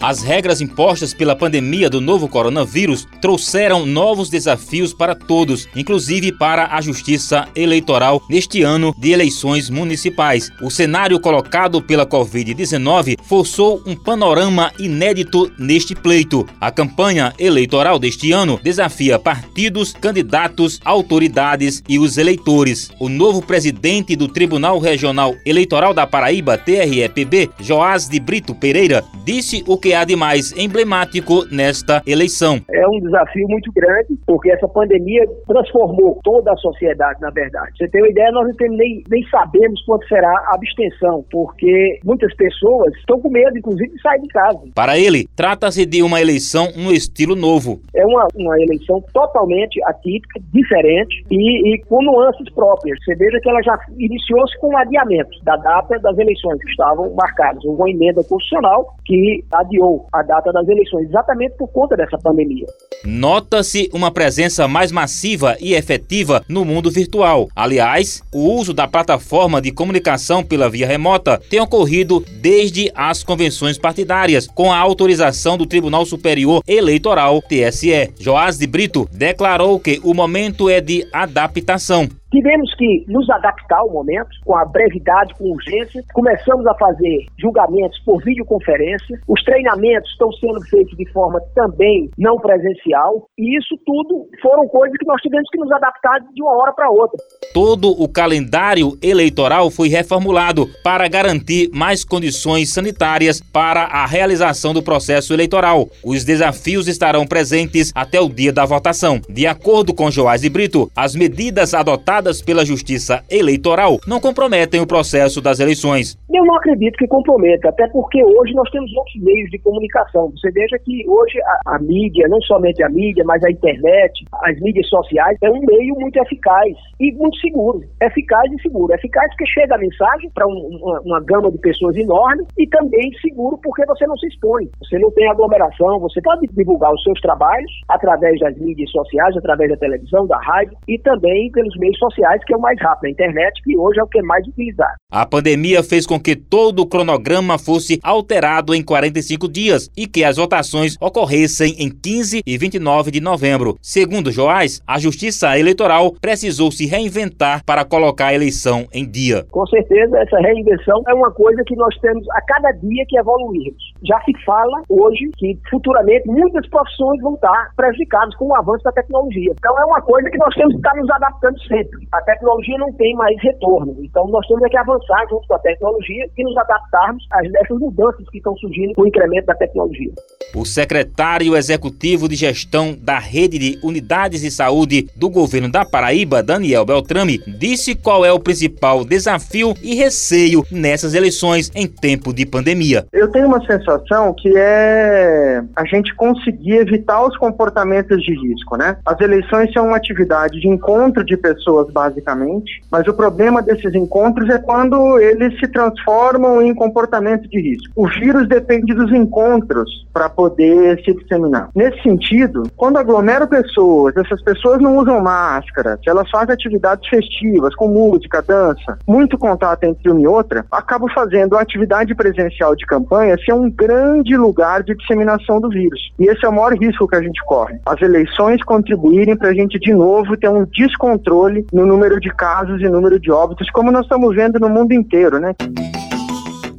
As regras impostas pela pandemia do novo coronavírus trouxeram novos desafios para todos, inclusive para a Justiça Eleitoral neste ano de eleições municipais. O cenário colocado pela Covid-19 forçou um panorama inédito neste pleito. A campanha eleitoral deste ano desafia partidos, candidatos, autoridades e os eleitores. O novo presidente do Tribunal Regional Eleitoral da Paraíba, TREPB, Joás de Brito Pereira, disse o que há de mais emblemático nesta eleição. É um desafio muito grande, porque essa pandemia transformou toda a sociedade, na verdade. Você tem uma ideia, nós não nem, nem sabemos quanto será a abstenção, porque muitas pessoas estão com medo, inclusive, de sair de casa. Para ele, trata-se de uma eleição no estilo novo. É uma, uma eleição totalmente atípica, diferente e, e com nuances próprias. Você veja que ela já iniciou-se com um adiamento da data das eleições que estavam marcadas. Houve uma emenda constitucional que adiou a data das eleições, exatamente por conta dessa pandemia. Nota-se uma presença mais massiva e efetiva no mundo virtual. Aliás, o uso da plataforma de comunicação pela via remota tem ocorrido desde as convenções partidárias, com a autorização do Tribunal Superior Eleitoral, TSE. Joás de Brito declarou que o momento é de adaptação. Tivemos que nos adaptar ao momento, com a brevidade, com urgência. Começamos a fazer julgamentos por videoconferência. Os treinamentos estão sendo feitos de forma também não presencial. E isso tudo foram coisas que nós tivemos que nos adaptar de uma hora para outra. Todo o calendário eleitoral foi reformulado para garantir mais condições sanitárias para a realização do processo eleitoral. Os desafios estarão presentes até o dia da votação. De acordo com Joás de Brito, as medidas adotadas pela Justiça Eleitoral não comprometem o processo das eleições. Eu não acredito que comprometa, até porque hoje nós temos outros meios de comunicação. Você veja que hoje a, a mídia, não somente a mídia, mas a internet, as mídias sociais, é um meio muito eficaz e muito seguro. Eficaz e seguro. Eficaz porque chega a mensagem para um, uma, uma gama de pessoas enorme e também seguro porque você não se expõe. Você não tem aglomeração, você pode divulgar os seus trabalhos através das mídias sociais, através da televisão, da rádio e também pelos meios sociais sociais, que é o mais rápido, a internet, que hoje é o que é mais utilizado. A pandemia fez com que todo o cronograma fosse alterado em 45 dias e que as votações ocorressem em 15 e 29 de novembro. Segundo Joás, a Justiça Eleitoral precisou se reinventar para colocar a eleição em dia. Com certeza, essa reinvenção é uma coisa que nós temos a cada dia que evoluirmos. Já se fala hoje que futuramente muitas profissões vão estar prejudicadas com o avanço da tecnologia. Então é uma coisa que nós temos que estar nos adaptando sempre a tecnologia não tem mais retorno. Então nós temos que avançar junto com a tecnologia e nos adaptarmos às dessas mudanças que estão surgindo com o incremento da tecnologia. O secretário executivo de gestão da rede de unidades de saúde do governo da Paraíba, Daniel Beltrame, disse qual é o principal desafio e receio nessas eleições em tempo de pandemia. Eu tenho uma sensação que é a gente conseguir evitar os comportamentos de risco, né? As eleições são uma atividade de encontro de pessoas basicamente, mas o problema desses encontros é quando eles se transformam em comportamento de risco. O vírus depende dos encontros para poder se disseminar. Nesse sentido, quando aglomera pessoas, essas pessoas não usam máscara, se elas fazem atividades festivas, com música, dança, muito contato entre uma e outra, acaba fazendo a atividade presencial de campanha ser um grande lugar de disseminação do vírus. E esse é o maior risco que a gente corre. As eleições contribuírem para a gente de novo ter um descontrole no número de casos e número de óbitos, como nós estamos vendo no mundo inteiro, né?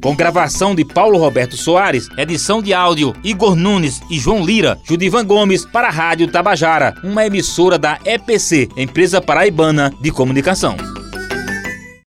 Com gravação de Paulo Roberto Soares, edição de áudio Igor Nunes e João Lira, Judivan Gomes para a Rádio Tabajara, uma emissora da EPC, Empresa Paraibana de Comunicação.